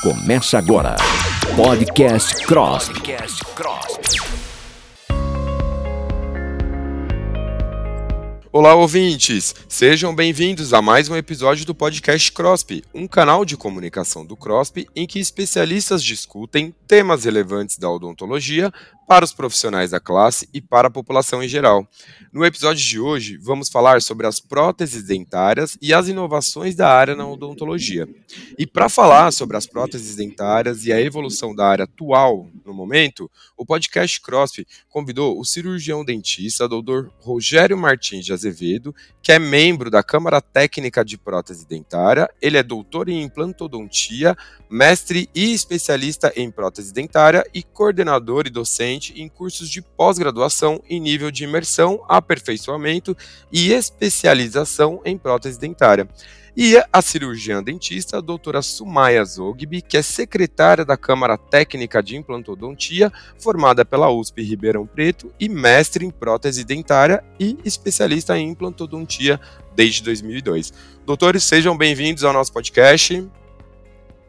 Começa agora. Podcast Cross. Olá, ouvintes! Sejam bem-vindos a mais um episódio do podcast CROSP, um canal de comunicação do CROSP em que especialistas discutem temas relevantes da odontologia para os profissionais da classe e para a população em geral. No episódio de hoje, vamos falar sobre as próteses dentárias e as inovações da área na odontologia. E para falar sobre as próteses dentárias e a evolução da área atual no momento, o podcast CROSP convidou o cirurgião dentista Dr. Rogério Martins de Azevedo, que é membro da Câmara Técnica de Prótese Dentária, ele é doutor em implantodontia, mestre e especialista em prótese dentária e coordenador e docente em cursos de pós-graduação em nível de imersão, aperfeiçoamento e especialização em prótese dentária. E a cirurgiã dentista, a doutora Sumaya Zogby, que é secretária da Câmara Técnica de Implantodontia, formada pela USP Ribeirão Preto e mestre em prótese dentária e especialista em implantodontia desde 2002. Doutores, sejam bem-vindos ao nosso podcast.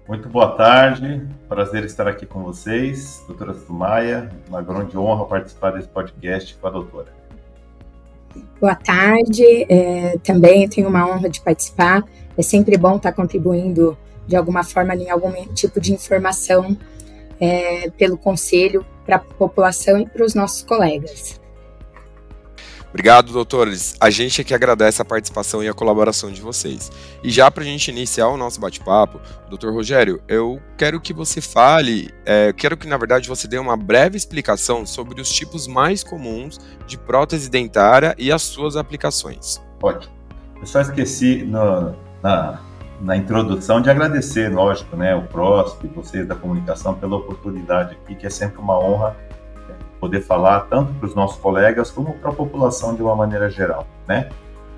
Muito boa tarde, prazer estar aqui com vocês, doutora Sumaya, uma grande honra participar desse podcast com a doutora. Boa tarde, é, também tenho uma honra de participar, é sempre bom estar contribuindo de alguma forma em algum tipo de informação é, pelo conselho para a população e para os nossos colegas. Obrigado, doutores. A gente aqui agradece a participação e a colaboração de vocês. E já para a gente iniciar o nosso bate-papo, doutor Rogério, eu quero que você fale, é, quero que na verdade você dê uma breve explicação sobre os tipos mais comuns de prótese dentária e as suas aplicações. Ótimo. Eu só esqueci no, na, na introdução de agradecer, lógico, né, o PROSP, vocês da comunicação, pela oportunidade aqui, que é sempre uma honra poder falar tanto para os nossos colegas como para a população de uma maneira geral, né?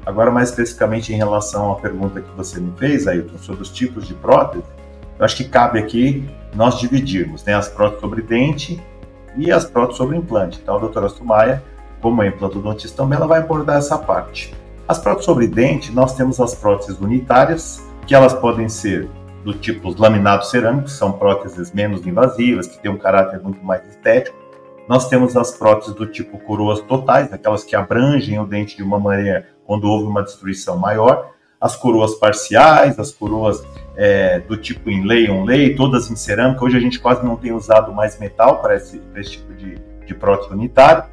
Agora, mais especificamente em relação à pergunta que você me fez, Ailton, sobre os tipos de prótese, eu acho que cabe aqui nós dividirmos né, as próteses sobre dente e as próteses sobre implante. Então, a doutora Sumaia, como é implantodontista também, ela vai abordar essa parte. As próteses sobre dente, nós temos as próteses unitárias, que elas podem ser do tipo laminados cerâmicos, são próteses menos invasivas, que têm um caráter muito mais estético, nós temos as próteses do tipo coroas totais, aquelas que abrangem o dente de uma maneira quando houve uma destruição maior. As coroas parciais, as coroas é, do tipo inlay on-lay, todas em cerâmica. Hoje a gente quase não tem usado mais metal para esse, esse tipo de, de prótese unitária.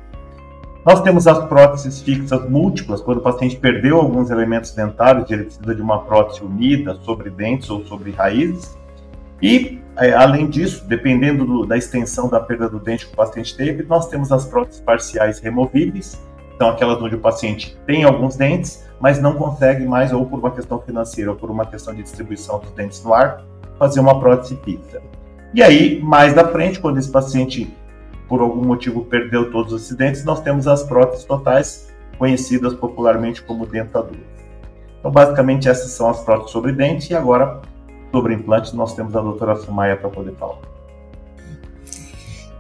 Nós temos as próteses fixas múltiplas, quando o paciente perdeu alguns elementos dentários, ele precisa de uma prótese unida sobre dentes ou sobre raízes. E, é, além disso, dependendo do, da extensão da perda do dente que o paciente teve, nós temos as próteses parciais removíveis, então aquelas onde o paciente tem alguns dentes, mas não consegue mais, ou por uma questão financeira, ou por uma questão de distribuição dos dentes no ar, fazer uma prótese fixa. E aí, mais da frente, quando esse paciente, por algum motivo, perdeu todos os dentes, nós temos as próteses totais, conhecidas popularmente como dentaduras. Então, basicamente, essas são as próteses sobre dente, e agora sobre implantes, nós temos a doutora Sumaia para poder falar.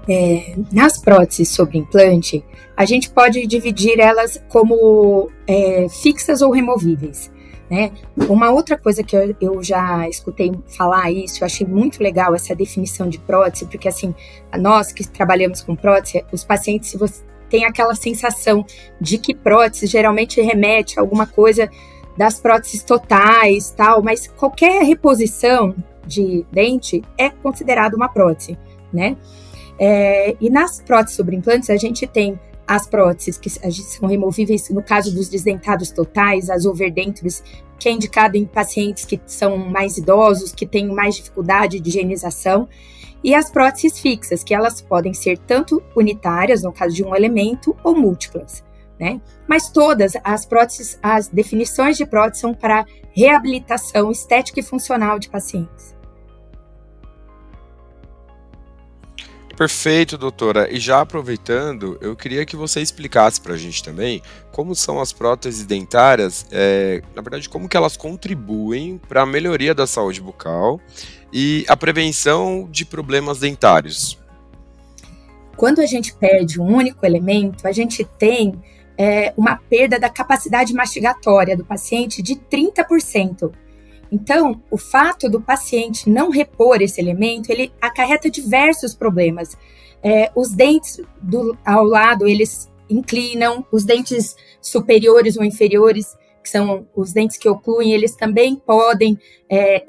É, nas próteses sobre implante, a gente pode dividir elas como é, fixas ou removíveis. Né? Uma outra coisa que eu, eu, já escutei falar isso, eu achei muito legal essa definição de prótese, porque assim, nós que trabalhamos com prótese, os pacientes, tem aquela sensação de que prótese geralmente remete a alguma coisa das próteses totais, tal, mas qualquer reposição de dente é considerado uma prótese, né? É, e nas próteses sobre implantes, a gente tem as próteses que são removíveis, no caso dos desdentados totais, as overdentures, que é indicado em pacientes que são mais idosos, que têm mais dificuldade de higienização, e as próteses fixas, que elas podem ser tanto unitárias, no caso de um elemento, ou múltiplas né? Mas todas as próteses, as definições de prótese são para reabilitação estética e funcional de pacientes. Perfeito, doutora. E já aproveitando, eu queria que você explicasse para a gente também como são as próteses dentárias, é, na verdade, como que elas contribuem para a melhoria da saúde bucal e a prevenção de problemas dentários. Quando a gente perde um único elemento, a gente tem é, uma perda da capacidade mastigatória do paciente de 30%. Então, o fato do paciente não repor esse elemento, ele acarreta diversos problemas. É, os dentes do, ao lado, eles inclinam, os dentes superiores ou inferiores, que são os dentes que ocluem, eles também podem é,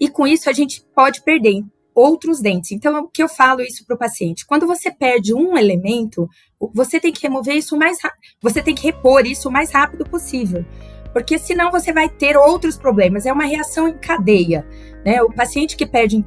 e com isso a gente pode perder outros dentes. Então, o que eu falo isso para o paciente? Quando você perde um elemento, você tem que remover isso mais você tem que repor isso o mais rápido possível. Porque senão você vai ter outros problemas. É uma reação em cadeia. Né? O paciente que perde,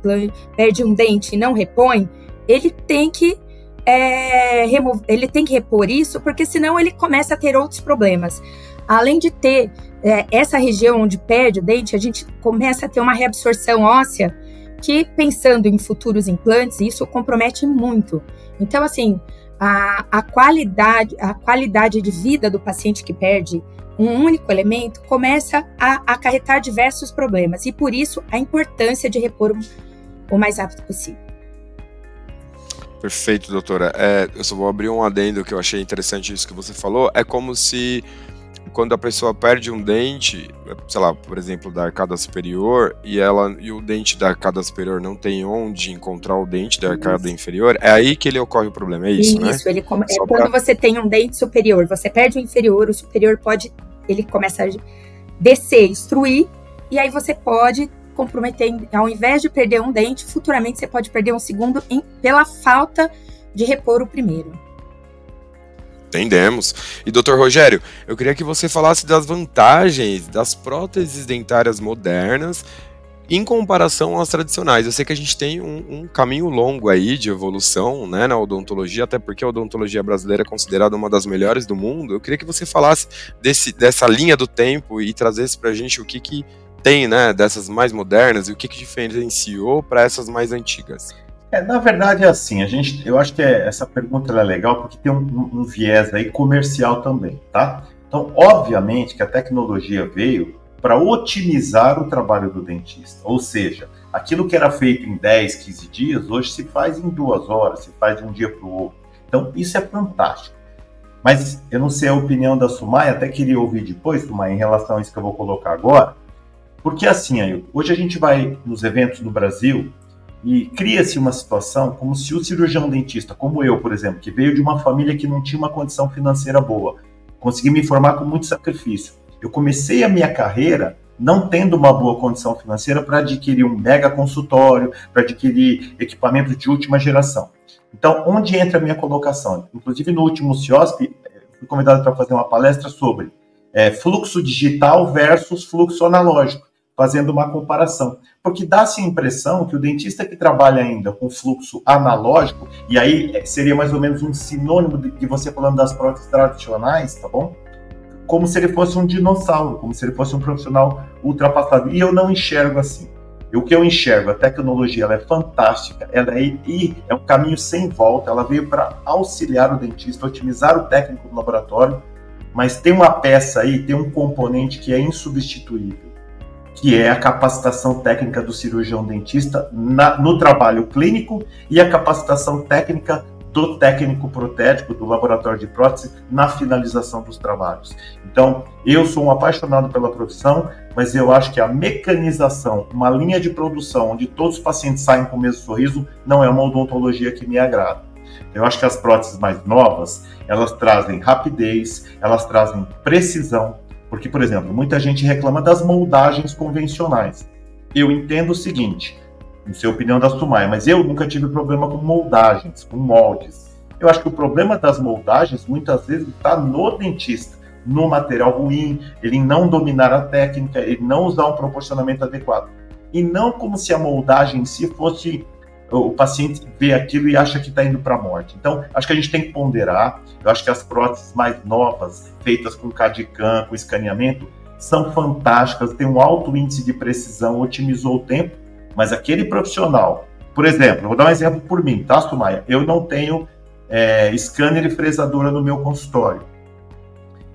perde um dente e não repõe, ele tem que é, ele tem que repor isso, porque senão ele começa a ter outros problemas. Além de ter é, essa região onde perde o dente, a gente começa a ter uma reabsorção óssea que, pensando em futuros implantes, isso compromete muito. Então, assim, a, a, qualidade, a qualidade de vida do paciente que perde um único elemento começa a acarretar diversos problemas e por isso a importância de repor o, o mais rápido possível. Perfeito, doutora. É, eu só vou abrir um adendo que eu achei interessante isso que você falou. É como se quando a pessoa perde um dente, sei lá, por exemplo, da arcada superior, e ela e o dente da arcada superior não tem onde encontrar o dente da arcada isso. inferior, é aí que ele ocorre o problema, é isso, isso né? Isso, ele come, é quando você tem um dente superior, você perde o inferior, o superior pode, ele começa a descer, extruir, e aí você pode comprometer, ao invés de perder um dente, futuramente você pode perder um segundo em, pela falta de repor o primeiro. Entendemos. E doutor Rogério, eu queria que você falasse das vantagens das próteses dentárias modernas em comparação às tradicionais. Eu sei que a gente tem um, um, caminho longo aí de evolução né, na odontologia, até porque a odontologia brasileira é considerada uma das melhores do mundo. Eu queria que você falasse desse, dessa linha do tempo e trazesse para a gente o que, que tem né, dessas mais modernas e o que, que diferenciou para essas mais antigas? É, na verdade é assim, a gente, eu acho que é, essa pergunta é legal porque tem um, um, viés aí comercial também, tá? Então, obviamente que a tecnologia veio para otimizar o trabalho do dentista, ou seja, aquilo que era feito em 10, 15 dias, hoje se faz em duas horas, se faz de um dia para o outro. Então, isso é fantástico. Mas eu não sei a opinião da Sumai, até queria ouvir depois, Sumai, em relação a isso que eu vou colocar agora, porque assim, hoje a gente vai nos eventos no Brasil e cria-se uma situação como se o cirurgião dentista, como eu, por exemplo, que veio de uma família que não tinha uma condição financeira boa, consegui me formar com muito sacrifício. Eu comecei a minha carreira não tendo uma boa condição financeira para adquirir um mega consultório, para adquirir equipamentos de última geração. Então, onde entra a minha colocação? Inclusive, no último CIOSP, fui convidado para fazer uma palestra sobre é, fluxo digital versus fluxo analógico fazendo uma comparação. Porque dá-se a impressão que o dentista que trabalha ainda com fluxo analógico, e aí seria mais ou menos um sinônimo de, você falando das próteses tradicionais, tá bom? Como se ele fosse um dinossauro, como se ele fosse um profissional ultrapassado. E eu não enxergo assim. E o que eu enxergo, a tecnologia ela é fantástica, ela é, é um caminho sem volta, ela veio para auxiliar o dentista, otimizar o técnico do laboratório, mas tem uma peça aí, tem um componente que é insubstituível que é a capacitação técnica do cirurgião dentista na, no trabalho clínico e a capacitação técnica do técnico protético do laboratório de prótese na finalização dos trabalhos. Então, eu sou um apaixonado pela profissão, mas eu acho que a mecanização, uma linha de produção onde todos os pacientes saem com o mesmo sorriso, não é uma odontologia que me agrada. Eu acho que as próteses mais novas, elas trazem rapidez, elas trazem precisão, porque, por exemplo, muita gente reclama das moldagens convencionais. Eu entendo o seguinte, não sei a opinião da Sumaya, mas eu nunca tive problema com moldagens, com moldes. Eu acho que o problema das moldagens muitas vezes está no dentista, no material ruim, ele não dominar a técnica, ele não usar um proporcionamento adequado. E não como se a moldagem em si fosse o paciente vê aquilo e acha que está indo para a morte. Então, acho que a gente tem que ponderar. Eu acho que as próteses mais novas, feitas com CAD-CAM, com escaneamento, são fantásticas, tem um alto índice de precisão, otimizou o tempo, mas aquele profissional, por exemplo, vou dar um exemplo por mim, tá, Sumaia? Eu não tenho é, scanner e fresadora no meu consultório.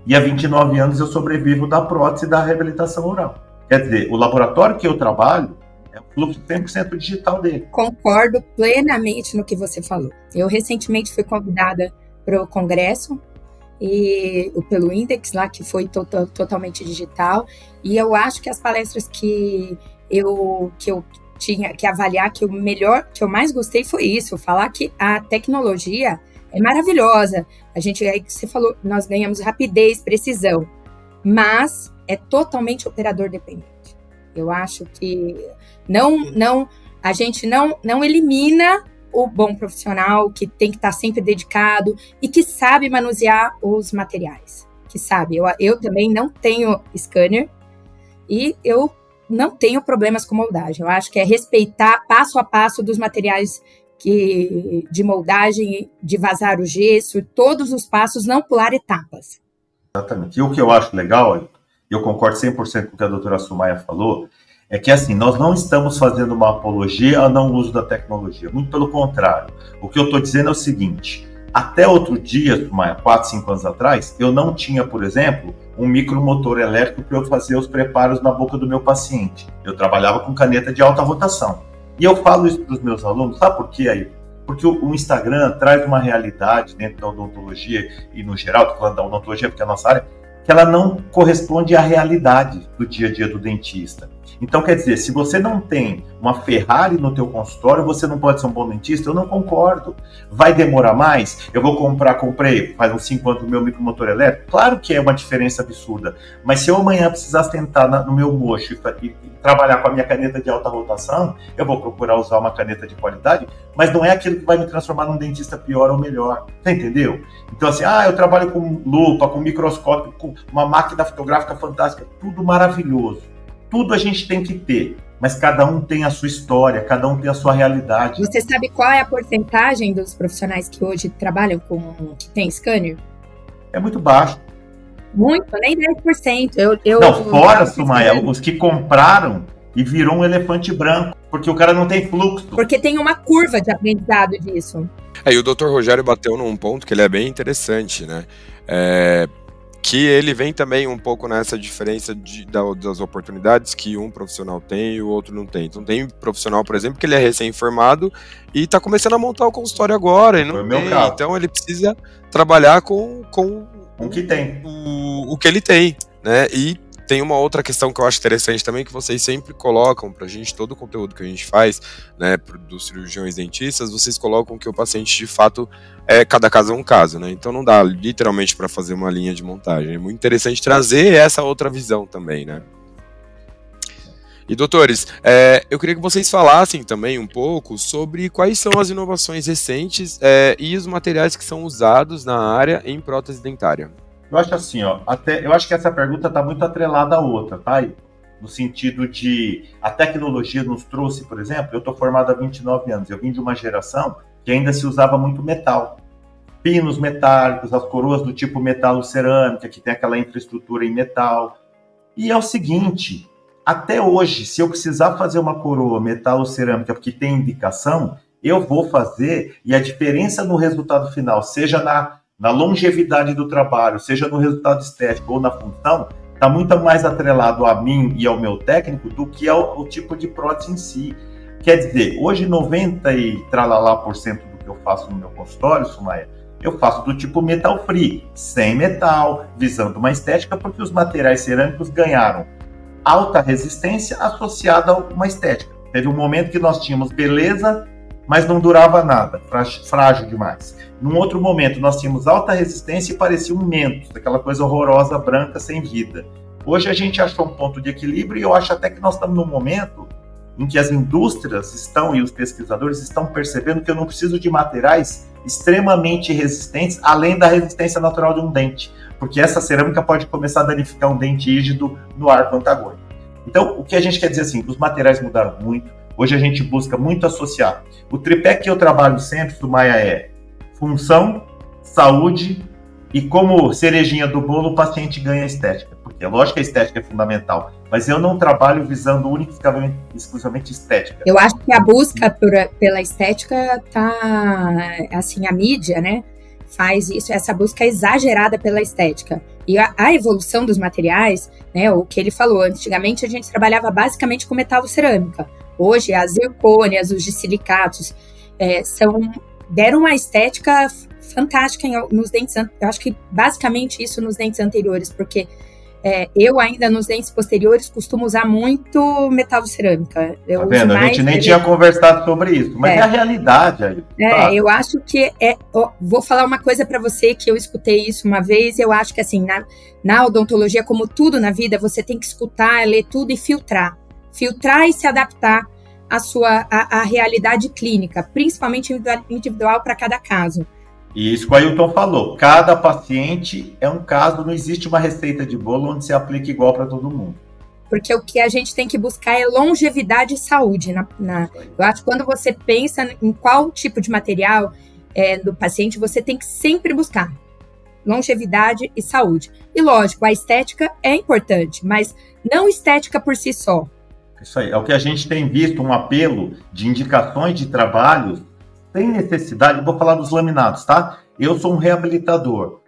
E há 29 anos eu sobrevivo da prótese e da reabilitação oral. Quer dizer, o laboratório que eu trabalho é o fluxo 100% digital dele. Concordo plenamente no que você falou. Eu recentemente fui convidada para o congresso e pelo Index lá que foi to totalmente digital e eu acho que as palestras que eu que eu tinha que avaliar que o melhor que eu mais gostei foi isso falar que a tecnologia é maravilhosa a gente aí que você falou nós ganhamos rapidez precisão mas é totalmente operador dependente eu acho que não não a gente não não elimina o bom profissional que tem que estar sempre dedicado e que sabe manusear os materiais. Que sabe, eu, eu também não tenho scanner e eu não tenho problemas com moldagem. Eu acho que é respeitar passo a passo dos materiais que, de moldagem, de vazar o gesso, todos os passos, não pular etapas. Exatamente. E o que eu acho legal, e eu concordo 100% com o que a doutora Sumaya falou, é que assim, nós não estamos fazendo uma apologia ao não uso da tecnologia, muito pelo contrário. O que eu estou dizendo é o seguinte: até outro dia, 4, 5 anos atrás, eu não tinha, por exemplo, um micromotor elétrico para eu fazer os preparos na boca do meu paciente. Eu trabalhava com caneta de alta rotação. E eu falo isso para os meus alunos, sabe por quê aí? Porque o, Instagram traz uma realidade dentro da odontologia e no geral, estou falando da odontologia porque é a nossa área, que ela não corresponde à realidade do dia a dia do dentista. Então, quer dizer, se você não tem uma Ferrari no teu consultório, você não pode ser um bom dentista? Eu não concordo. Vai demorar mais? Eu vou comprar, comprei faz uns 5 anos o meu micromotor elétrico? Claro que é uma diferença absurda. Mas se eu amanhã precisar sentar no meu mocho e, e, trabalhar com a minha caneta de alta rotação, eu vou procurar usar uma caneta de qualidade, mas não é aquilo que vai me transformar num dentista pior ou melhor. Você entendeu? Então, assim, ah, eu trabalho com lupa, com microscópio, com uma máquina fotográfica fantástica, tudo maravilhoso tudo a gente tem que ter, mas cada um tem a sua história, cada um tem a sua realidade. Você sabe qual é a porcentagem dos profissionais que hoje trabalham com que tem scanner? É muito baixo. Muito, nem 10%. Eu, eu, não, fora, Sumaya, os que compraram e virou um elefante branco, porque o cara não tem fluxo. Porque tem uma curva de aprendizado disso. É, e o Dr. Rogério bateu num ponto que ele é bem interessante, né? É, que ele vem também um pouco nessa diferença de, das oportunidades que um profissional tem e o outro não tem. Então tem profissional, por exemplo, que ele é recém-formado e está começando a montar o consultório agora e não tem. Então ele precisa trabalhar com, com o que tem. O, o que ele tem, né? E tem uma outra questão que eu acho interessante também, que vocês sempre colocam pra gente, todo o conteúdo que a gente faz, né, dos cirurgiões dentistas, vocês colocam que o paciente de fato é cada caso é um caso, né? Então não dá literalmente para fazer uma linha de montagem. É muito interessante trazer essa outra visão também, né? E doutores, é, eu queria que vocês falassem também um pouco sobre quais são as inovações recentes é, e os materiais que são usados na área em prótese dentária. Eu acho assim, ó, até, eu acho que essa pergunta está muito atrelada à outra, tá? No sentido de a tecnologia nos trouxe, por exemplo, eu estou formado há 29 anos, eu vim de uma geração que ainda se usava muito metal. Pinos metálicos, as coroas do tipo metalo cerâmica, que tem aquela infraestrutura em metal. E é o seguinte, até hoje, se eu precisar fazer uma coroa metalo cerâmica porque tem indicação, eu vou fazer e a diferença no resultado final, seja na na longevidade do trabalho, seja no resultado estético ou na função, está muito mais atrelado a mim e ao meu técnico do que ao, ao tipo de prótese em si. Quer dizer, hoje 90 e tralalá por cento do que eu faço no meu consultório, Sumaia, eu faço do tipo metal free, sem metal, visando uma estética, porque os materiais cerâmicos ganharam alta resistência associada a uma estética. Teve um momento que nós tínhamos beleza mas não durava nada, frágil demais. Num outro momento, nós tínhamos alta resistência e parecia um mento, aquela coisa horrorosa, branca, sem vida. Hoje a gente achou um ponto de equilíbrio e eu acho até que nós estamos num momento em que as indústrias estão e os pesquisadores estão percebendo que eu não preciso de materiais extremamente resistentes, além da resistência natural de um dente, porque essa cerâmica pode começar a danificar um dente rígido no arco antagônico. Então, o que a gente quer dizer assim, os materiais mudaram muito, Hoje a gente busca muito associar. O tripé que eu trabalho sempre, do Maia, é função, saúde e como cerejinha do bolo, o paciente ganha estética. Porque é lógico que a estética é fundamental, mas eu não trabalho visando unicamente, exclusivamente estética. Eu acho que a busca por, pela estética tá, assim, a mídia, né? faz isso, essa busca exagerada pela estética. E a, a, evolução dos materiais, né, o que ele falou, antigamente a gente trabalhava basicamente com metal cerâmica. Hoje, as zircônias, os de silicatos, é, são deram uma estética fantástica em, nos dentes. Eu acho que basicamente isso nos dentes anteriores, porque é, eu ainda nos dentes posteriores costumo usar muito metal cerâmica. Eu tá vendo? a gente nem tinha conversado sobre isso, mas é, é a realidade aí. É, tá. eu acho que é. Ó, vou falar uma coisa para você que eu escutei isso uma vez. Eu acho que assim na, na odontologia, como tudo na vida, você tem que escutar, ler tudo e filtrar, filtrar e se adaptar à sua à, à realidade clínica, principalmente individual para cada caso. E isso que o Ailton falou, cada paciente é um caso, não existe uma receita de bolo onde se aplica igual para todo mundo. Porque o que a gente tem que buscar é longevidade e saúde. Na, na eu acho que quando você pensa em qual tipo de material é, do paciente, você tem que sempre buscar longevidade e saúde. E lógico, a estética é importante, mas não estética por si só. Isso aí, é o que a gente tem visto, um apelo de indicações de trabalhos tem necessidade, vou falar dos laminados, tá? Eu sou um reabilitador.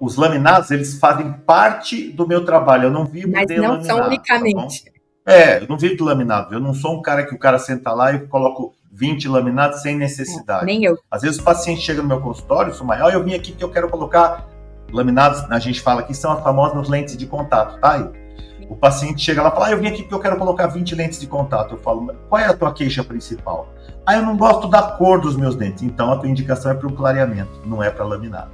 Os laminados, eles fazem parte do meu trabalho. Eu não vivo Mas de não laminado, são tá unicamente. Tá é, eu não vivo de laminado. Eu não sou um cara que o cara senta lá e coloco 20 laminados sem necessidade. nem eu. Às vezes o paciente chega no meu consultório, sou maior, eu vim aqui que eu quero colocar laminados, a gente fala que são as famosas lentes de contato, tá? O paciente chega lá e fala, ah, eu vim aqui porque eu quero colocar 20 lentes de contato. Eu falo, qual é a tua queixa principal? Ah, eu não gosto da cor dos meus dentes. Então a tua indicação é para o clareamento, não é para laminado.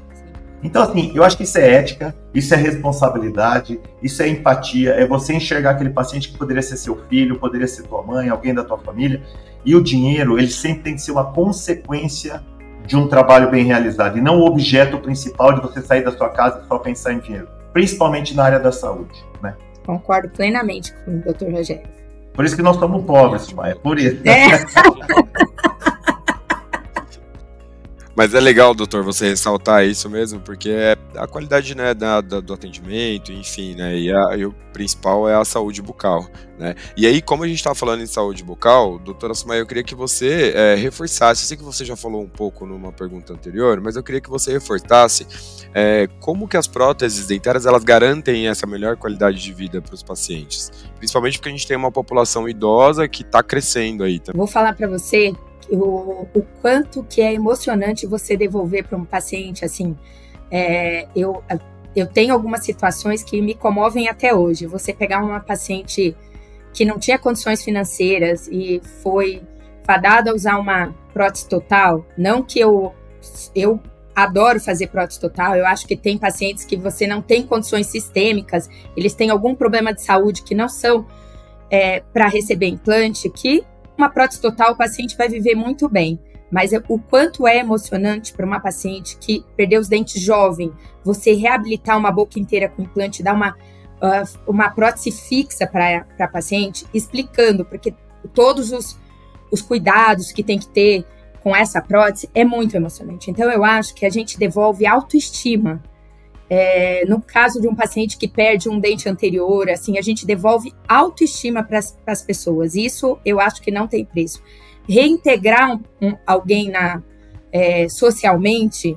Então, assim, eu acho que isso é ética, isso é responsabilidade, isso é empatia, é você enxergar aquele paciente que poderia ser seu filho, poderia ser tua mãe, alguém da tua família. E o dinheiro, ele sempre tem que ser uma consequência de um trabalho bem realizado, e não o objeto principal de você sair da sua casa e só pensar em dinheiro, principalmente na área da saúde, né? Concordo plenamente com o Dr. Rogério. Por isso que nós somos pobres, é por isso. É. Mas é legal, doutor, você ressaltar isso mesmo, porque é a qualidade né, da, da, do atendimento, enfim, né? E, a, e, o principal é a saúde bucal, né? E aí, como a gente está falando em saúde bucal, doutora Sumaia, eu queria que você é, reforçasse, eu sei que você já falou um pouco numa pergunta anterior, mas eu queria que você reforçasse é, como que as próteses dentárias elas garantem essa melhor qualidade de vida para os pacientes, principalmente porque a gente tem uma população idosa que está crescendo aí. Também. Vou falar para você o, o quanto que é emocionante você devolver para um paciente assim. É, eu, eu tenho algumas situações que me comovem até hoje. Você pegar uma paciente que não tinha condições financeiras e foi fadada a usar uma prótese total, não que eu eu adoro fazer prótese total. Eu acho que tem pacientes que você não tem condições sistêmicas, eles têm algum problema de saúde que não são é, para receber implante, que uma prótese total, o paciente vai viver muito bem. Mas o quanto é emocionante para uma paciente que perdeu os dentes jovem, você reabilitar uma boca inteira com implante, dar uma, uh, uma prótese fixa para a paciente, explicando, porque todos os, os cuidados que tem que ter com essa prótese é muito emocionante. Então, eu acho que a gente devolve autoestima é, no caso de um paciente que perde um dente anterior, assim, a gente devolve autoestima para as pessoas. Isso eu acho que não tem preço. Reintegrar um, um, alguém na, é, socialmente,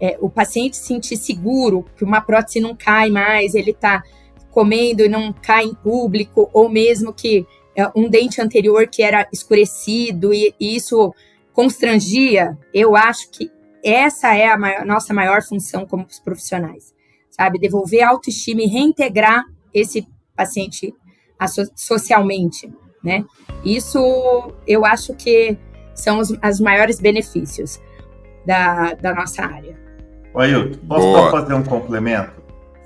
é, o paciente se sentir seguro que uma prótese não cai mais, ele está comendo e não cai em público, ou mesmo que é, um dente anterior que era escurecido e, e isso constrangia, eu acho que essa é a maior, nossa maior função como profissionais, sabe? Devolver a autoestima e reintegrar esse paciente socialmente, né? Isso eu acho que são os, os maiores benefícios da, da nossa área. Oi, Ailton, posso Boa. fazer um complemento?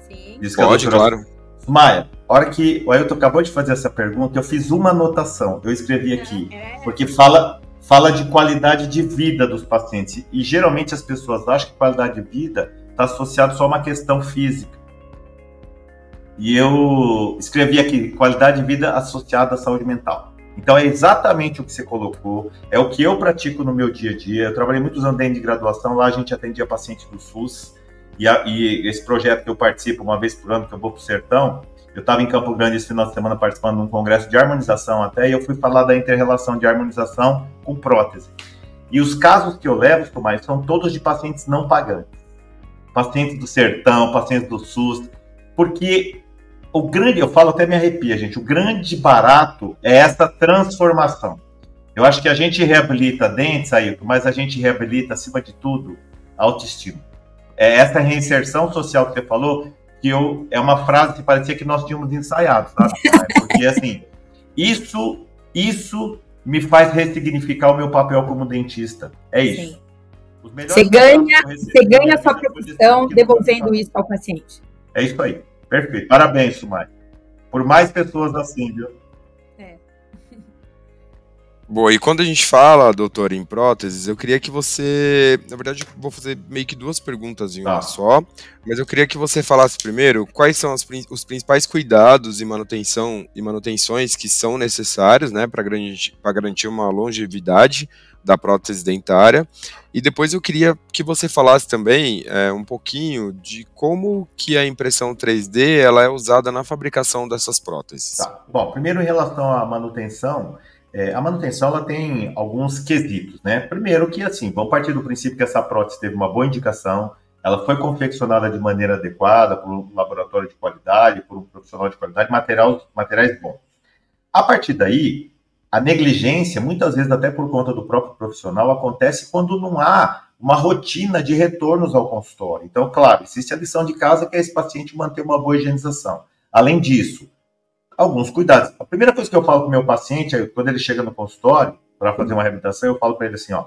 Sim. Pode, claro. Maia, a hora que o Ailton acabou de fazer essa pergunta, eu fiz uma anotação, eu escrevi aqui, é. porque fala fala de qualidade de vida dos pacientes. E geralmente as pessoas acham que qualidade de vida está associado só a uma questão física. E eu escrevi aqui, qualidade de vida associada à saúde mental. Então é exatamente o que você colocou, é o que eu pratico no meu dia a dia. Eu trabalhei muitos anos dentro de graduação, lá a gente atendia pacientes do SUS, e, a, e esse projeto que eu participo uma vez por ano, que eu vou para o sertão, eu estava em Campo Grande esse final de semana participando de um congresso de harmonização até, e eu fui falar da inter-relação de harmonização com prótese. E os casos que eu levo, Tomás, são todos de pacientes não pagantes. Pacientes do sertão, pacientes do SUS, porque o grande, eu falo até me arrepia, gente, o grande barato é essa transformação. Eu acho que a gente reabilita dentes, Ailton, mas a gente reabilita, acima de tudo, autoestima. É essa reinserção social que você falou, que eu, é uma frase que parecia que nós tínhamos ensaiado, sabe? Porque, assim, isso, isso me faz ressignificar o meu papel como dentista. É isso. Você ganha, você ganha a sua profissão devolvendo isso ao paciente. É isso aí. Perfeito. Parabéns, Sumai. Por mais pessoas assim, viu? Boa, e quando a gente fala, doutor, em próteses, eu queria que você. Na verdade, vou fazer meio que duas perguntas em uma tá. só, mas eu queria que você falasse primeiro quais são as, os principais cuidados e manutenção e manutenções que são necessários né, para garantir, garantir uma longevidade da prótese dentária. E depois eu queria que você falasse também é, um pouquinho de como que a impressão 3D ela é usada na fabricação dessas próteses. Tá. Bom, primeiro em relação à manutenção. É, a manutenção ela tem alguns quesitos, né? Primeiro que assim, vamos partir do princípio que essa prótese teve uma boa indicação, ela foi confeccionada de maneira adequada por um laboratório de qualidade, por um profissional de qualidade, materiais, materiais bons. A partir daí, a negligência, muitas vezes até por conta do próprio profissional, acontece quando não há uma rotina de retornos ao consultório. Então, claro, existe a lição de casa que é esse paciente manter uma boa higienização. Além disso, alguns cuidados. A primeira coisa que eu falo para o meu paciente, é, quando ele chega no consultório para fazer uma reabilitação, eu falo para ele assim, ó,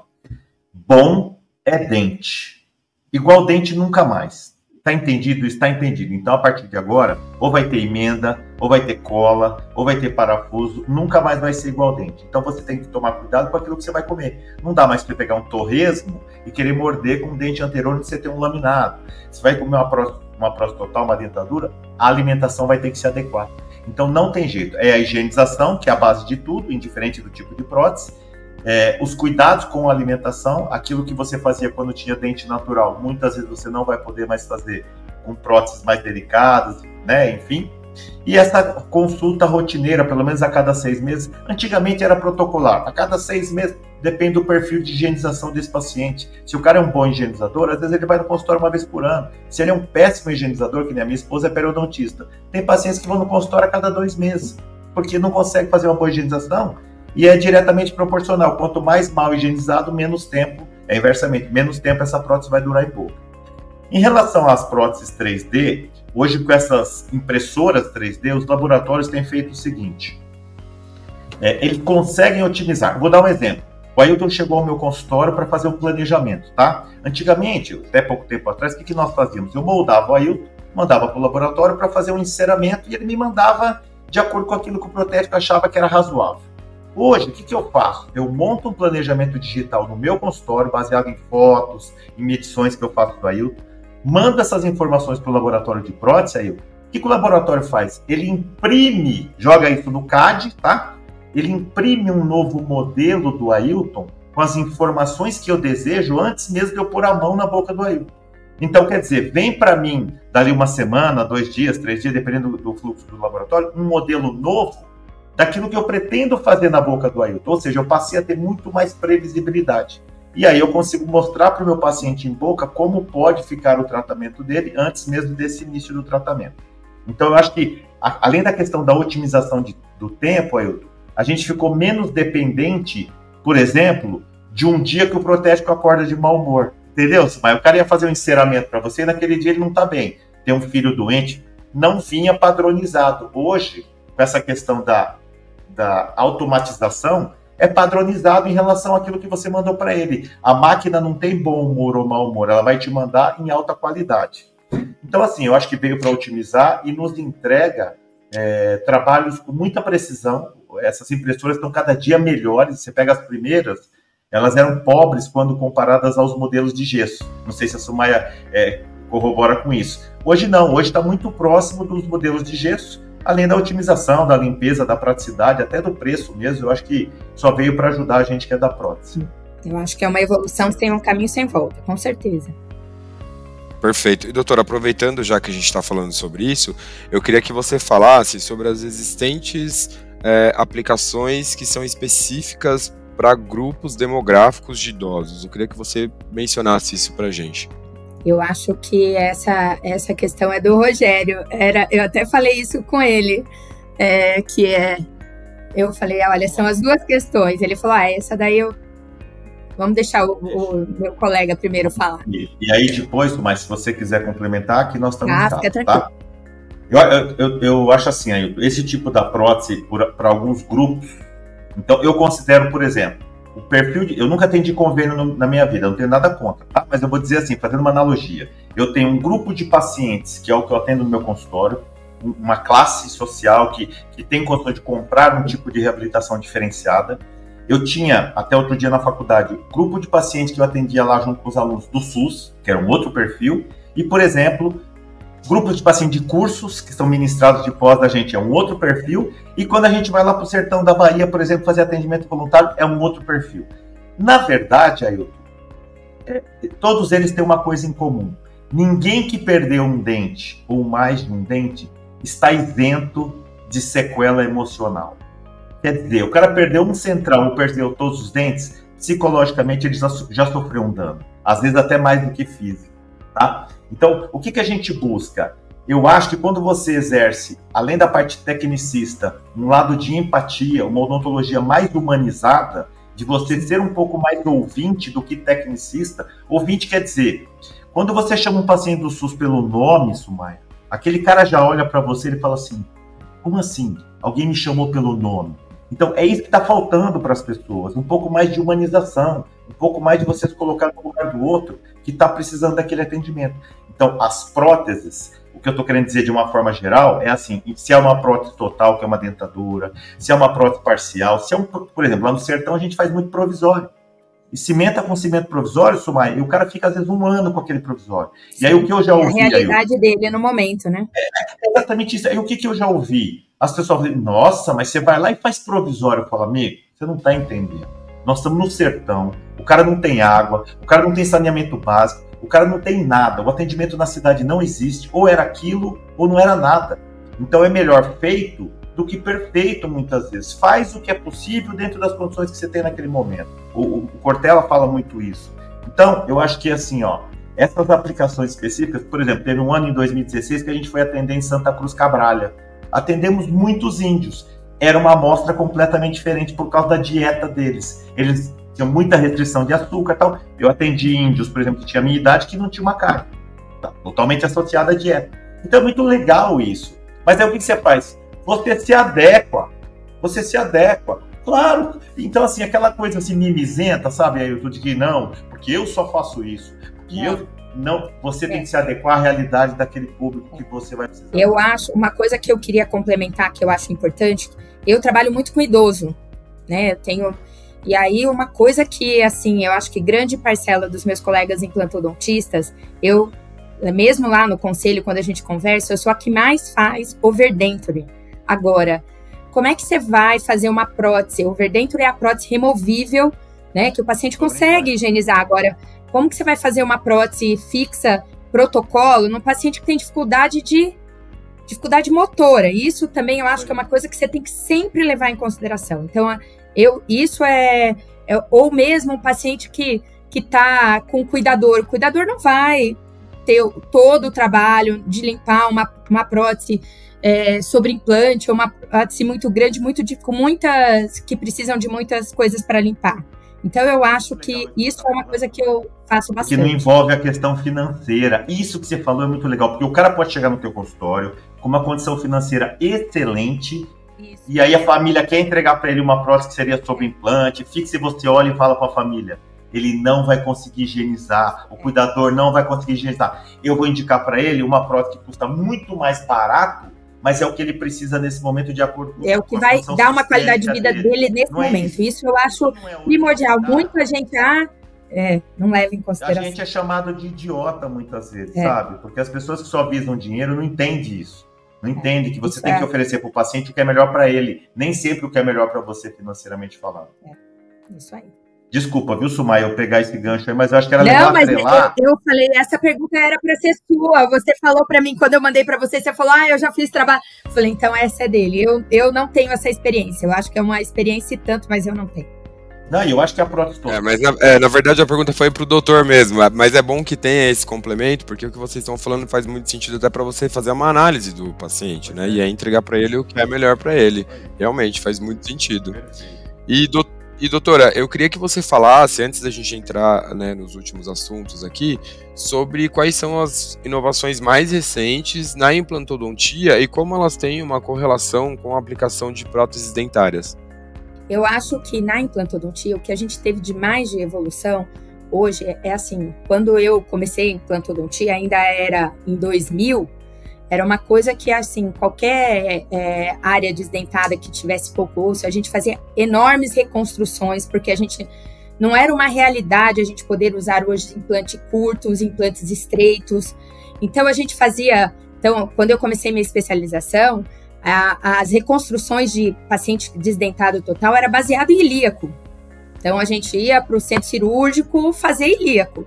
bom é dente, igual dente nunca mais. Está entendido? Está entendido. Então, a partir de agora, ou vai ter emenda, ou vai ter cola, ou vai ter parafuso, nunca mais vai ser igual dente. Então, você tem que tomar cuidado com aquilo que você vai comer. Não dá mais para pegar um torresmo e querer morder com um dente anterior e você ter um laminado. Você vai comer uma próstata, uma próstata total, uma dentadura, a alimentação vai ter que se adequar. Então não tem jeito. É a higienização, que é a base de tudo, indiferente do tipo de prótese. É, os cuidados com a alimentação, aquilo que você fazia quando tinha dente natural, muitas vezes você não vai poder mais fazer com próteses mais delicadas, né? Enfim. E essa consulta rotineira, pelo menos a cada seis meses, antigamente era protocolar. A cada seis meses, depende do perfil de higienização desse paciente. Se o cara é um bom higienizador, às vezes ele vai no consultório uma vez por ano. Se ele é um péssimo higienizador, que nem a minha esposa é periodontista, tem pacientes que vão no consultório a cada dois meses, porque não consegue fazer uma boa higienização e é diretamente proporcional. Quanto mais mal higienizado, menos tempo, é inversamente, menos tempo essa prótese vai durar em boca. Em relação às próteses 3D, hoje com essas impressoras 3D, os laboratórios têm feito o seguinte: é, eles conseguem otimizar. Vou dar um exemplo. O Ailton chegou ao meu consultório para fazer um planejamento, tá? Antigamente, até pouco tempo atrás, o que, que nós fazíamos? Eu moldava o Ailton, mandava para o laboratório para fazer um enceramento e ele me mandava de acordo com aquilo que o protético achava que era razoável. Hoje, o que, que eu faço? Eu monto um planejamento digital no meu consultório, baseado em fotos, em medições que eu faço do Ailton, mando essas informações para o laboratório de prótese, Ailton. O que, que o laboratório faz? Ele imprime, joga isso no CAD, tá? ele imprime um novo modelo do Ailton com as informações que eu desejo antes mesmo de eu pôr a mão na boca do Ailton. Então, quer dizer, vem para mim, dali uma semana, dois dias, três dias, dependendo do fluxo do laboratório, um modelo novo daquilo que eu pretendo fazer na boca do Ailton. Ou seja, eu passei a ter muito mais previsibilidade. E aí eu consigo mostrar para o meu paciente em boca como pode ficar o tratamento dele antes mesmo desse início do tratamento. Então, eu acho que, além da questão da otimização de, do tempo, Ailton, a gente ficou menos dependente, por exemplo, de um dia que o protético acorda de mau humor. Entendeu? Mas o cara ia fazer um enceramento para você e naquele dia ele não está bem. Tem um filho doente, não vinha padronizado. Hoje, com essa questão da, da automatização, é padronizado em relação àquilo que você mandou para ele. A máquina não tem bom humor ou mau humor, ela vai te mandar em alta qualidade. Então, assim, eu acho que veio para otimizar e nos entrega é, trabalhos com muita precisão, essas impressoras estão cada dia melhores. Você pega as primeiras, elas eram pobres quando comparadas aos modelos de gesso. Não sei se a Sumaya é, corrobora com isso. Hoje não, hoje está muito próximo dos modelos de gesso, além da otimização, da limpeza, da praticidade, até do preço mesmo. Eu acho que só veio para ajudar a gente que é da prótese. Eu acho que é uma evolução sem um caminho sem volta, com certeza. Perfeito. E doutor, aproveitando já que a gente está falando sobre isso, eu queria que você falasse sobre as existentes é, aplicações que são específicas para grupos demográficos de idosos. Eu queria que você mencionasse isso para a gente. Eu acho que essa, essa questão é do Rogério. Era, eu até falei isso com ele, é, que é Eu falei, olha, são as duas questões. Ele falou, ah, essa daí eu. Vamos deixar o, o meu colega primeiro falar. E, e, aí depois, mas se você quiser complementar, aqui nós estamos ah, fica. Tá? Eu, eu, eu, acho assim, esse tipo da prótese para alguns grupos. Então, eu considero, por exemplo, o perfil de. Eu nunca atendi convênio no, na minha vida, não tenho nada contra, tá? Mas eu vou dizer assim, fazendo uma analogia. Eu tenho um grupo de pacientes, que é o que eu atendo no meu consultório, uma classe social que, que tem condição de comprar um tipo de reabilitação diferenciada. Eu tinha, até outro dia na faculdade, grupo de pacientes que eu atendia lá junto com os alunos do SUS, que era um outro perfil, e, por exemplo, grupos de pacientes de cursos que são ministrados de pós da gente é um outro perfil, e quando a gente vai lá para o sertão da Bahia, por exemplo, fazer atendimento voluntário, é um outro perfil. Na verdade, Ailton, é, todos eles têm uma coisa em comum. Ninguém que perdeu um dente ou mais de um dente está isento de sequela emocional. Quer dizer, o cara perdeu um central ou perdeu todos os dentes, psicologicamente ele já, já sofreu um dano, às vezes até mais do que físico, tá? Então, o que, que a gente busca? Eu acho que quando você exerce, além da parte tecnicista, um lado de empatia, uma odontologia mais humanizada, de você ser um pouco mais ouvinte do que tecnicista, ouvinte quer dizer, quando você chama um paciente do SUS pelo nome, Sumaia, Aquele cara já olha para você e fala assim: como assim? Alguém me chamou pelo nome. Então é isso que está faltando para as pessoas, um pouco mais de humanização, um pouco mais de você se colocar no lugar do outro que está precisando daquele atendimento. Então as próteses, o que eu estou querendo dizer de uma forma geral é assim: se é uma prótese total, que é uma dentadura, se é uma prótese parcial, se é um, por exemplo, lá no sertão a gente faz muito provisório. E cimenta com cimento provisório, Sumai, e o cara fica às vezes um ano com aquele provisório. Sim, e aí o que eu já ouvi. É a realidade aí, dele no momento, né? É, é exatamente isso. Aí o que, que eu já ouvi? As pessoas dizem, nossa, mas você vai lá e faz provisório. Eu falo, amigo, você não está entendendo. Nós estamos no sertão, o cara não tem água, o cara não tem saneamento básico, o cara não tem nada. O atendimento na cidade não existe, ou era aquilo, ou não era nada. Então é melhor feito do que perfeito muitas vezes. Faz o que é possível dentro das condições que você tem naquele momento. O, o Cortella fala muito isso. Então, eu acho que assim, ó, essas aplicações específicas, por exemplo, teve um ano em 2016 que a gente foi atender em Santa Cruz Cabralha. Atendemos muitos índios. Era uma amostra completamente diferente por causa da dieta deles. Eles tinham muita restrição de açúcar e tal. Eu atendi índios, por exemplo, que tinha a minha idade, que não tinha uma carne. Tá, totalmente associada à dieta. Então é muito legal isso. Mas aí o que você faz? você se adequa. Você se adequa. Claro. Então, assim, aquela coisa assim, mimizenta, sabe, aí eu de que não, porque eu só faço isso. Porque é. eu não, você é. tem que se adequar à realidade daquele público que você vai precisar. Eu acho, uma coisa que eu queria complementar, que eu acho importante, eu trabalho muito com idoso, né? Eu tenho. E aí, uma coisa que, assim, eu acho que grande parcela dos meus colegas implantodontistas, eu, mesmo lá no conselho, quando a gente conversa, eu sou a que mais faz overdenture. Agora, como é que você vai fazer uma prótese? O overdenture é a prótese removível, né? Que o paciente consegue higienizar. Agora, como que você vai fazer uma prótese fixa, protocolo, num paciente que tem dificuldade de dificuldade motora? Isso também eu acho que é uma coisa que você tem que sempre levar em consideração. Então, eu, isso é, é ou mesmo um paciente que que está com cuidador, o cuidador não vai ter todo o trabalho de limpar uma, uma prótese é, sobre implante, ou uma prótese muito grande, muito de, com muitas que precisam de muitas coisas para limpar. Então eu acho que isso é uma coisa que eu faço bastante. Que não envolve a questão financeira. Isso que você falou é muito legal, porque o cara pode chegar no teu consultório com uma condição financeira excelente isso. E aí a família quer entregar para ele uma prótese que seria sobre implante. Fixe você olha e fala para a família: ele não vai conseguir higienizar, o cuidador não vai conseguir higienizar. Eu vou indicar para ele uma prótese que custa muito mais barato mas é o que ele precisa nesse momento de acordo com É o que vai dar uma qualidade de vida dele, dele nesse não é momento. É isso. isso. eu acho é primordial. Muita gente ah, é, não leva em consideração. A gente é chamado de idiota muitas vezes, é. sabe? Porque as pessoas que só visam dinheiro não entendem isso. Não é, entendem que você tem que é. oferecer para o paciente o que é melhor para ele, nem sempre o que é melhor para você financeiramente falando. É, isso aí. Desculpa, viu, Sumai, eu pegar esse gancho aí, mas eu acho que era legal Não, mas atrelar. eu, eu falei, essa pergunta era para ser sua. Você falou para mim, quando eu mandei para você, você falou, ah, eu já fiz trabalho. Eu falei, então essa é dele. Eu, eu não tenho essa experiência. Eu acho que é uma experiência e tanto, mas eu não tenho. Não, eu acho que a prótese É, mas na, é, na verdade a pergunta foi pro doutor mesmo, mas é bom que tenha esse complemento, porque o que vocês estão falando faz muito sentido até para você fazer uma análise do paciente, né? E é entregar para ele o que é melhor para ele. Realmente faz muito sentido. E, do, e doutora, eu queria que você falasse, antes da gente entrar né, nos últimos assuntos aqui, sobre quais são as inovações mais recentes na implantodontia e como elas têm uma correlação com a aplicação de próteses dentárias. Eu acho que na implantodontia, o que a gente teve de mais de evolução hoje é, é assim, quando eu comecei a implantodontia, ainda era em 2000, era uma coisa que, assim, qualquer é, área desdentada que tivesse pouco osso, a gente fazia enormes reconstruções, porque a gente não era uma realidade a gente poder usar hoje implantes curtos, implantes estreitos. Então, a gente fazia. Então, quando eu comecei minha especialização, a, as reconstruções de paciente desdentado total era baseado em ilíaco. Então a gente ia para o centro cirúrgico fazer ilíaco.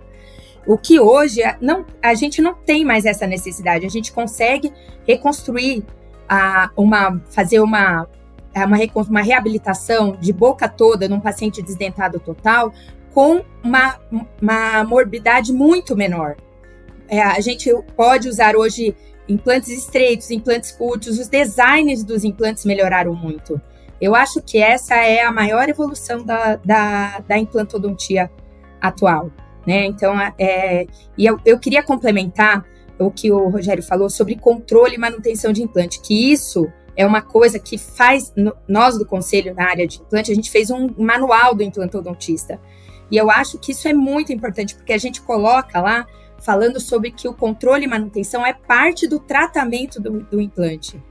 O que hoje não, a gente não tem mais essa necessidade. A gente consegue reconstruir a, uma, fazer uma, uma, uma reabilitação de boca toda num paciente desdentado total com uma, uma morbidade muito menor. É, a gente pode usar hoje implantes estreitos, implantes curtos, os designs dos implantes melhoraram muito. Eu acho que essa é a maior evolução da, da, da implantodontia atual. Né? Então, é, e eu, eu queria complementar o que o Rogério falou sobre controle e manutenção de implante, que isso é uma coisa que faz, nós do conselho na área de implante, a gente fez um manual do implantodontista. E eu acho que isso é muito importante, porque a gente coloca lá falando sobre que o controle e manutenção é parte do tratamento do, do implante.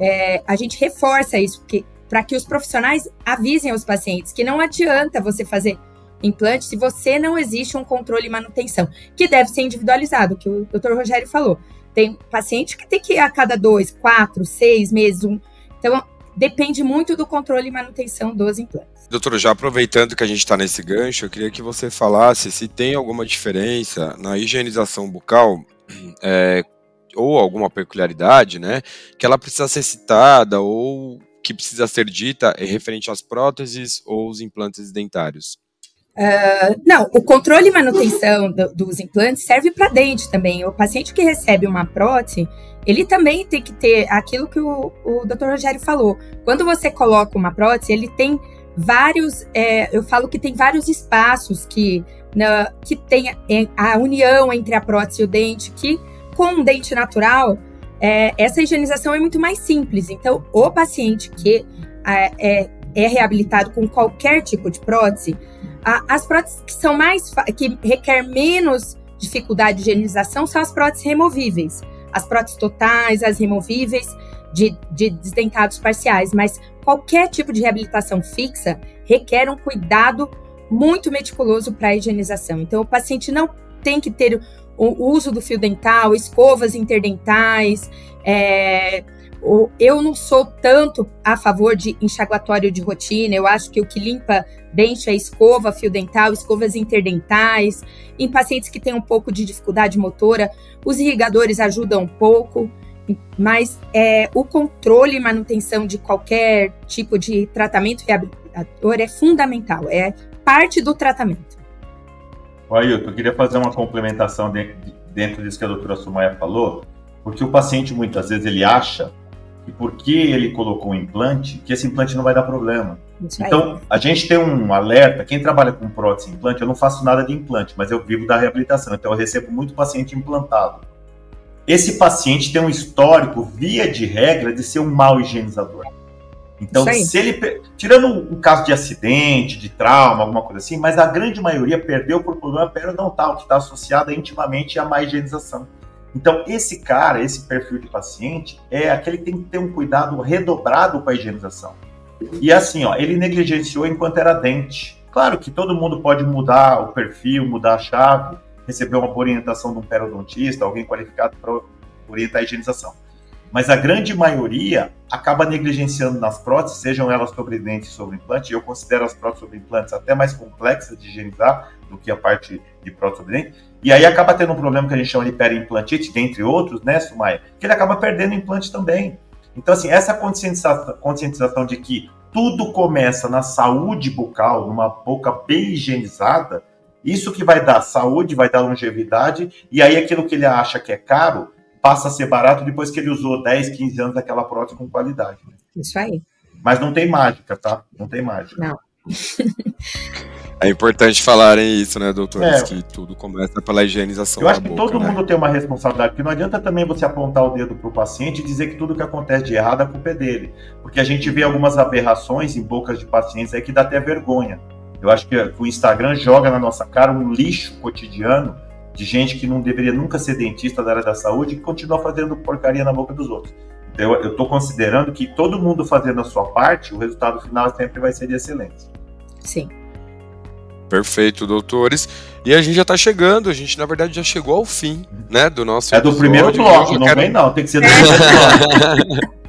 É, a gente reforça isso para que os profissionais avisem aos pacientes que não adianta você fazer implante se você não existe um controle e manutenção, que deve ser individualizado, que o Dr. Rogério falou. Tem paciente que tem que ir a cada dois, quatro, seis meses, um. Então, depende muito do controle e manutenção dos implantes. Doutor, já aproveitando que a gente está nesse gancho, eu queria que você falasse se tem alguma diferença na higienização bucal é, ou alguma peculiaridade, né, que ela precisa ser citada ou que precisa ser dita referente às próteses ou os implantes dentários. Uh, não, o controle e manutenção do, dos implantes serve para dente também. O paciente que recebe uma prótese, ele também tem que ter aquilo que o, o Dr. Rogério falou. Quando você coloca uma prótese, ele tem vários, é, eu falo que tem vários espaços que, na, que tem a união entre a prótese e o dente, que com um dente natural, é, essa higienização é muito mais simples. Então, o paciente que é, é, é reabilitado com qualquer tipo de prótese, a, as próteses que são mais, que requer menos dificuldade de higienização são as próteses removíveis. As próteses totais, as removíveis, de, de desdentados parciais, mas qualquer tipo de reabilitação fixa requer um cuidado muito meticuloso para a higienização. Então, o paciente não tem que ter o uso do fio dental, escovas interdentais. É, eu não sou tanto a favor de enxaguatório de rotina. Eu acho que o que limpa dente é escova, fio dental, escovas interdentais. Em pacientes que têm um pouco de dificuldade motora, os irrigadores ajudam um pouco. Mas é, o controle e manutenção de qualquer tipo de tratamento reabilitador é fundamental, é parte do tratamento. Ailton, eu queria fazer uma complementação dentro disso que a doutora Sumaya falou, porque o paciente muitas vezes ele acha que porque ele colocou um implante, que esse implante não vai dar problema. Então, a gente tem um alerta, quem trabalha com prótese implante, eu não faço nada de implante, mas eu vivo da reabilitação, então eu recebo muito paciente implantado esse paciente tem um histórico, via de regra, de ser um mau higienizador. Então, se ele. Tirando um caso de acidente, de trauma, alguma coisa assim, mas a grande maioria perdeu por problema periodontal, que está associado intimamente à má higienização. Então, esse cara, esse perfil de paciente, é aquele que tem que ter um cuidado redobrado com a higienização. E assim, ó, ele negligenciou enquanto era dente. Claro que todo mundo pode mudar o perfil, mudar a chave, receber uma orientação de um periodontista, alguém qualificado para orientar a higienização. Mas a grande maioria acaba negligenciando nas próteses, sejam elas sobre dente e sobre implante. Eu considero as próteses sobre implantes até mais complexas de higienizar do que a parte de prótese sobre dente. E aí acaba tendo um problema que a gente chama de periimplantite, dentre outros, né, Sumaya? Que ele acaba perdendo implante também. Então, assim, essa conscientização, conscientização de que tudo começa na saúde bucal, numa boca bem higienizada, isso que vai dar saúde, vai dar longevidade, e aí aquilo que ele acha que é caro passa a ser barato depois que ele usou 10, 15 anos daquela prótese com qualidade. Isso aí. Mas não tem mágica, tá? Não tem mágica. Não. É importante falarem isso, né, doutores? É. Que tudo começa pela higienização Eu acho da que boca, todo né? mundo tem uma responsabilidade, porque não adianta também você apontar o dedo para o paciente e dizer que tudo que acontece de errado a culpa é dele. Porque a gente vê algumas aberrações em bocas de pacientes aí que dá até vergonha. Eu acho que o Instagram joga na nossa cara um lixo cotidiano de gente que não deveria nunca ser dentista da área da saúde e que continua fazendo porcaria na boca dos outros. Então eu estou considerando que todo mundo fazendo a sua parte, o resultado final sempre vai ser de excelência. Sim. Perfeito, doutores. E a gente já tá chegando, a gente na verdade já chegou ao fim, né, do nosso É do episódio. primeiro bloco, não quero- vem não, tem que ser do primeiro bloco.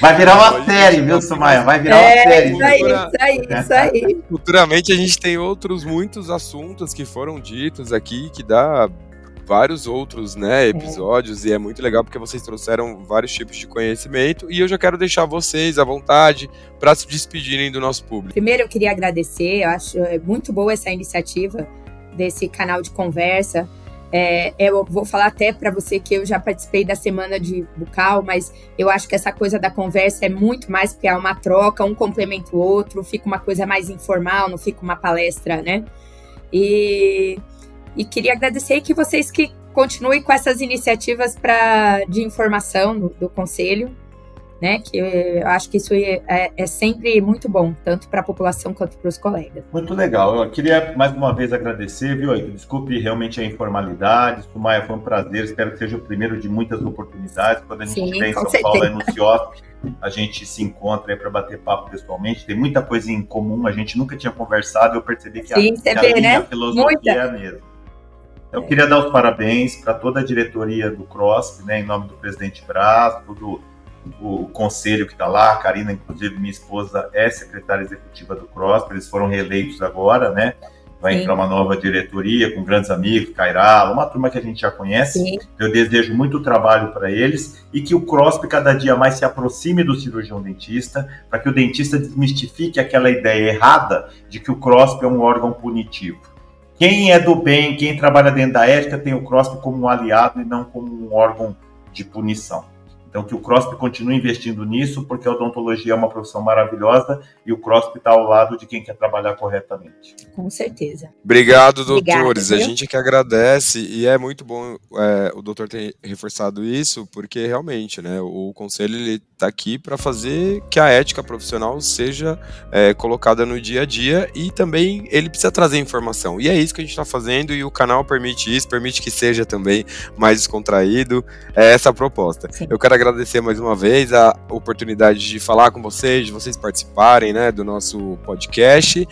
Vai virar uma Pode série, viu, Sumaia? Vai virar uma É, série. isso aí, Cultura- isso aí, isso aí. Futuramente a gente tem outros muitos assuntos que foram ditos aqui que dá vários outros, né, episódios e é muito legal porque vocês trouxeram vários tipos de conhecimento e eu já quero deixar vocês à vontade para se despedirem do nosso público. Primeiro eu queria agradecer, eu acho é muito boa essa iniciativa desse canal de conversa. É, eu vou falar até para você que eu já participei da semana de bucal, mas eu acho que essa coisa da conversa é muito mais porque é uma troca, um complementa o outro, fica uma coisa mais informal, não fica uma palestra, né? E, e queria agradecer que vocês que continuem com essas iniciativas pra, de informação do, do conselho né? Que eu acho que isso é, é- é sempre muito bom, tanto para a população quanto para os colegas. Muito legal. Eu queria mais uma vez agradecer, viu? Desculpe realmente a informalidade. Sumaia, foi um prazer. Espero que seja o primeiro de muitas oportunidades. Quando a gente estiver em São Paulo, aí certeza. no CIOSP, a gente se encontra aí para bater papo pessoalmente. Tem muita coisa em comum. A gente nunca tinha conversado. Eu percebi que Sim, a, que a vê, linha, né? filosofia Muita. é a mesma. Eu queria dar os parabéns para toda a diretoria do CROSP, né, em nome do presidente Braz, todo o conselho que está lá, a Karina, inclusive minha esposa, é secretária executiva do CROSP, eles foram reeleitos agora, né? Vai Sim. entrar uma nova diretoria com grandes amigos, Cairala, uma turma que a gente já conhece. Sim, Eu desejo muito trabalho para eles e que o CROSP cada dia mais se aproxime do cirurgião dentista, para que o dentista desmistifique aquela ideia errada de que o CROSP é um órgão punitivo. Quem é do bem, quem trabalha dentro da ética, tem o CROSP como um aliado e não como um órgão de punição. Então, que o CROSP continue investindo nisso, porque a odontologia é uma profissão maravilhosa e o CROSP está ao lado de quem quer trabalhar corretamente. com certeza. Obrigado, Obrigada, doutores. a viu? gente que agradece e é muito bom é, o doutor ter reforçado isso, porque realmente, né, o conselho ele está aqui para fazer que a ética profissional seja é, colocada no dia a dia e também ele precisa trazer informação. E é isso que a gente está fazendo e o canal permite isso, permite que seja também mais descontraído. É essa a proposta. Sim. Eu quero agradecer mais uma vez a oportunidade de falar com vocês, de vocês participarem, né, do nosso podcast.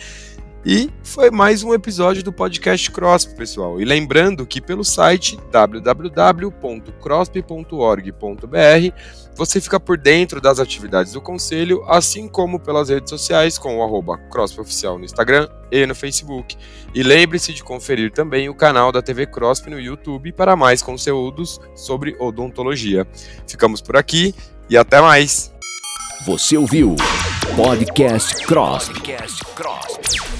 E foi mais um episódio do podcast CROSP, pessoal. E lembrando que pelo site www.crosp.org.br você fica por dentro das atividades do Conselho, assim como pelas redes sociais com o arroba CROSP Oficial no Instagram e no Facebook. E lembre-se de conferir também o canal da TV CROSP no YouTube para mais conteúdos sobre odontologia. Ficamos por aqui e até mais! Você ouviu Podcast Cross. Podcast Cross.